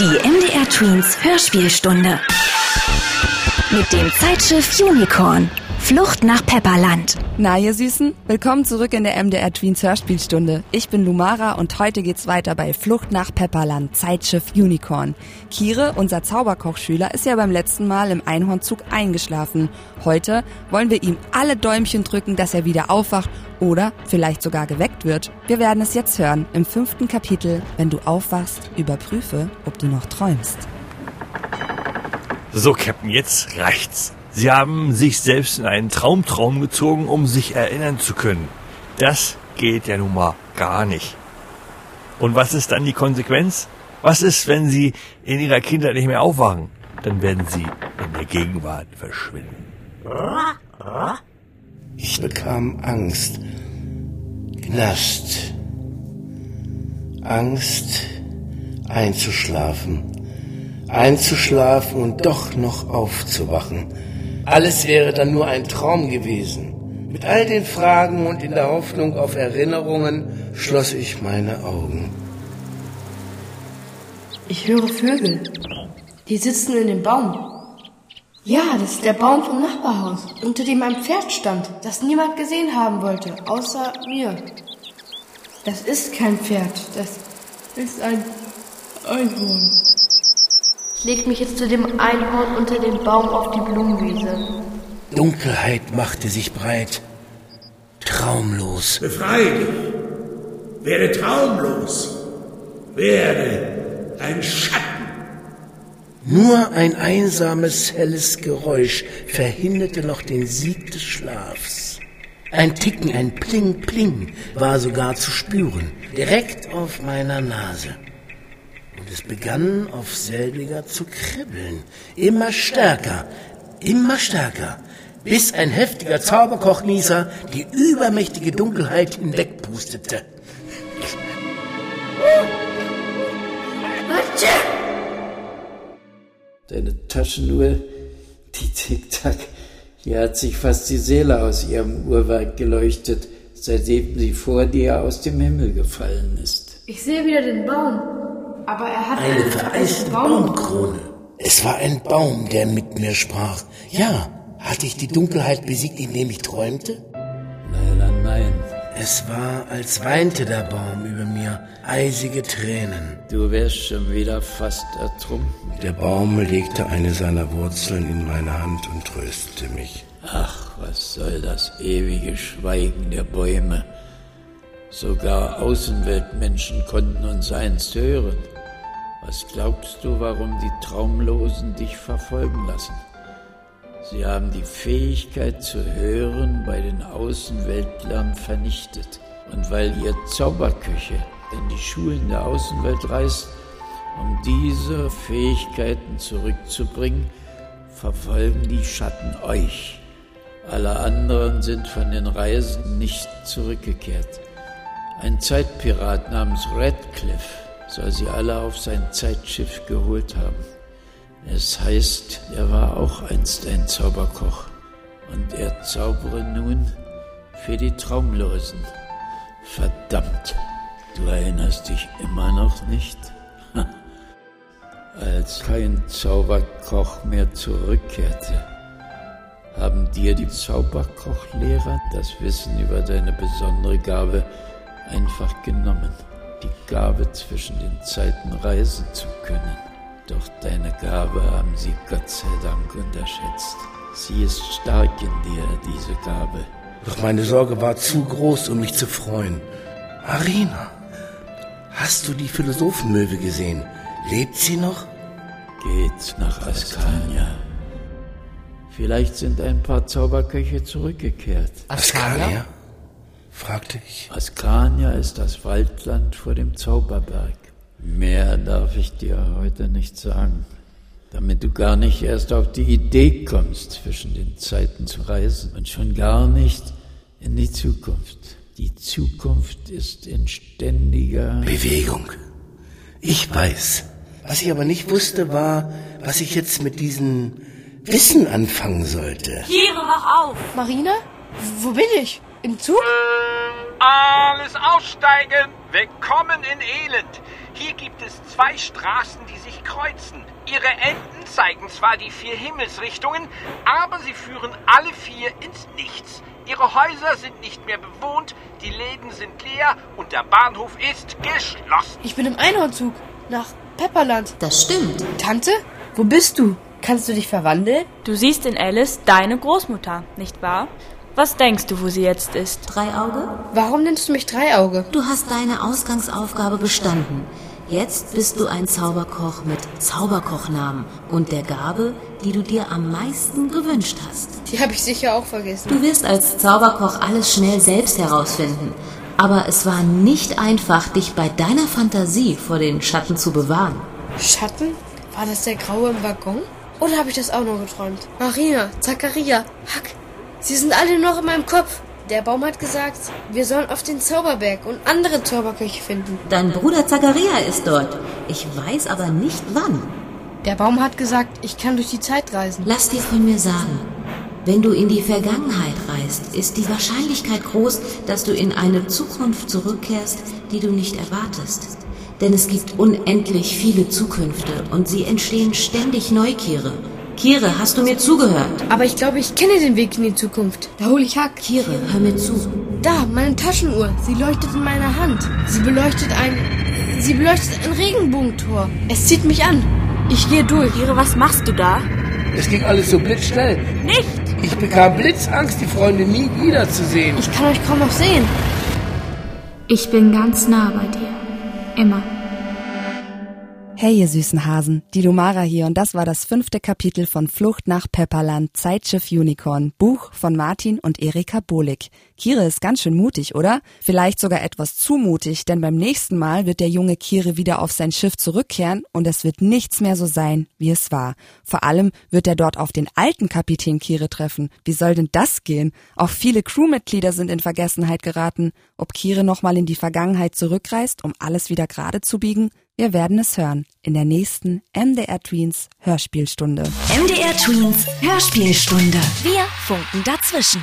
Die MDR Tweens Hörspielstunde. Mit dem Zeitschiff Unicorn. Flucht nach Pepperland. Na, ihr Süßen, willkommen zurück in der MDR Tweens Hörspielstunde. Ich bin Lumara und heute geht's weiter bei Flucht nach Pepperland, Zeitschiff Unicorn. Kire, unser Zauberkochschüler, ist ja beim letzten Mal im Einhornzug eingeschlafen. Heute wollen wir ihm alle Däumchen drücken, dass er wieder aufwacht oder vielleicht sogar geweckt wird. Wir werden es jetzt hören im fünften Kapitel. Wenn du aufwachst, überprüfe, ob du noch träumst. So, Captain, jetzt reicht's. Sie haben sich selbst in einen Traumtraum gezogen, um sich erinnern zu können. Das geht ja nun mal gar nicht. Und was ist dann die Konsequenz? Was ist, wenn Sie in Ihrer Kindheit nicht mehr aufwachen? Dann werden Sie in der Gegenwart verschwinden. Ich bekam Angst. Knast. Angst, einzuschlafen. Einzuschlafen und doch noch aufzuwachen. Alles wäre dann nur ein Traum gewesen. Mit all den Fragen und in der Hoffnung auf Erinnerungen schloss ich meine Augen. Ich höre Vögel. Die sitzen in dem Baum. Ja, das ist der Baum vom Nachbarhaus, unter dem ein Pferd stand, das niemand gesehen haben wollte, außer mir. Das ist kein Pferd, das ist ein Einhorn. Ich leg mich jetzt zu dem Einhorn unter dem Baum auf die Blumenwiese. Dunkelheit machte sich breit. Traumlos. Befreie dich. Werde traumlos. Werde ein Schatten. Nur ein einsames, helles Geräusch verhinderte noch den Sieg des Schlafs. Ein Ticken, ein Pling, Pling war sogar zu spüren, direkt auf meiner Nase. Und es begann auf selbiger zu kribbeln, immer stärker, immer stärker, bis ein heftiger Zauberkochnieser die übermächtige Dunkelheit hinwegpustete. Deine Taschenuhr, die Tick-Tack, hier hat sich fast die Seele aus ihrem Uhrwerk geleuchtet, seitdem sie vor dir aus dem Himmel gefallen ist. Ich sehe wieder den Baum, aber er hat Eine vereiste Baumkrone. Es war ein Baum, der mit mir sprach. Ja, hatte ich die Dunkelheit besiegt, indem ich träumte? Leider nein. Es war, als weinte der Baum über mir eisige Tränen. Du wärst schon wieder fast ertrunken. Der Baum legte eine seiner Wurzeln in meine Hand und tröstete mich. Ach, was soll das ewige Schweigen der Bäume? Sogar Außenweltmenschen konnten uns einst hören. Was glaubst du, warum die Traumlosen dich verfolgen lassen? Sie haben die Fähigkeit zu hören bei den Außenweltlern vernichtet. Und weil ihr Zauberköche in die Schulen der Außenwelt reist, um diese Fähigkeiten zurückzubringen, verfolgen die Schatten euch. Alle anderen sind von den Reisen nicht zurückgekehrt. Ein Zeitpirat namens Radcliffe soll sie alle auf sein Zeitschiff geholt haben. Es heißt, er war auch einst ein Zauberkoch und er zaubere nun für die Traumlosen. Verdammt, du erinnerst dich immer noch nicht? Als kein Zauberkoch mehr zurückkehrte, haben dir die Zauberkochlehrer das Wissen über deine besondere Gabe einfach genommen, die Gabe zwischen den Zeiten reisen zu können. Doch deine Gabe haben sie Gott sei Dank unterschätzt. Sie ist stark in dir, diese Gabe. Doch meine Sorge war zu groß, um mich zu freuen. Marina, hast du die Philosophenmöwe gesehen? Lebt sie noch? Geht nach Askania. Vielleicht sind ein paar Zauberköche zurückgekehrt. Askania? Fragte ich. Askania ist das Waldland vor dem Zauberberg. Mehr darf ich dir heute nicht sagen, damit du gar nicht erst auf die Idee kommst, zwischen den Zeiten zu reisen und schon gar nicht in die Zukunft. Die Zukunft ist in ständiger Bewegung. Ich weiß. Was ich aber nicht wusste, war, was ich jetzt mit diesem Wissen anfangen sollte. Tiere, wach auf! Marina? Wo bin ich? Im Zug? Alles aussteigen! Willkommen in Elend. Hier gibt es zwei Straßen, die sich kreuzen. Ihre Enden zeigen zwar die vier Himmelsrichtungen, aber sie führen alle vier ins Nichts. Ihre Häuser sind nicht mehr bewohnt, die Läden sind leer und der Bahnhof ist geschlossen. Ich bin im Einhornzug nach Pepperland. Das stimmt. Tante, wo bist du? Kannst du dich verwandeln? Du siehst in Alice deine Großmutter, nicht wahr? Was denkst du, wo sie jetzt ist? Dreiauge? Warum nennst du mich Dreiauge? Du hast deine Ausgangsaufgabe bestanden. Jetzt bist du ein Zauberkoch mit Zauberkochnamen und der Gabe, die du dir am meisten gewünscht hast. Die habe ich sicher auch vergessen. Du wirst als Zauberkoch alles schnell selbst herausfinden. Aber es war nicht einfach, dich bei deiner Fantasie vor den Schatten zu bewahren. Schatten? War das der Graue im Waggon? Oder habe ich das auch nur geträumt? Marina, Zacharia, Hack, sie sind alle noch in meinem Kopf. Der Baum hat gesagt, wir sollen auf den Zauberberg und andere Zauberköche finden. Dein Bruder Zacharia ist dort. Ich weiß aber nicht wann. Der Baum hat gesagt, ich kann durch die Zeit reisen. Lass dir von mir sagen, wenn du in die Vergangenheit reist, ist die Wahrscheinlichkeit groß, dass du in eine Zukunft zurückkehrst, die du nicht erwartest. Denn es gibt unendlich viele Zukünfte und sie entstehen ständig Neukiere. Kire, hast du mir zugehört? Aber ich glaube, ich kenne den Weg in die Zukunft. Da hole ich Hack. Kire, hör mir zu. Da, meine Taschenuhr. Sie leuchtet in meiner Hand. Sie beleuchtet ein. Sie beleuchtet ein Regenbogentor. Es zieht mich an. Ich gehe durch. Kire, was machst du da? Es ging alles so blitzschnell. Nicht! Ich bekam Blitzangst, die Freunde nie wiederzusehen. Ich kann euch kaum noch sehen. Ich bin ganz nah bei dir. Immer. Hey, ihr süßen Hasen, die Lumara hier und das war das fünfte Kapitel von Flucht nach Pepperland, Zeitschiff Unicorn, Buch von Martin und Erika Bohlig. Kire ist ganz schön mutig, oder? Vielleicht sogar etwas zu mutig, denn beim nächsten Mal wird der junge Kire wieder auf sein Schiff zurückkehren und es wird nichts mehr so sein, wie es war. Vor allem wird er dort auf den alten Kapitän Kire treffen. Wie soll denn das gehen? Auch viele Crewmitglieder sind in Vergessenheit geraten. Ob Kire nochmal in die Vergangenheit zurückreist, um alles wieder gerade zu biegen? Wir werden es hören in der nächsten MDR Tweens Hörspielstunde. MDR Tweens Hörspielstunde. Wir funken dazwischen.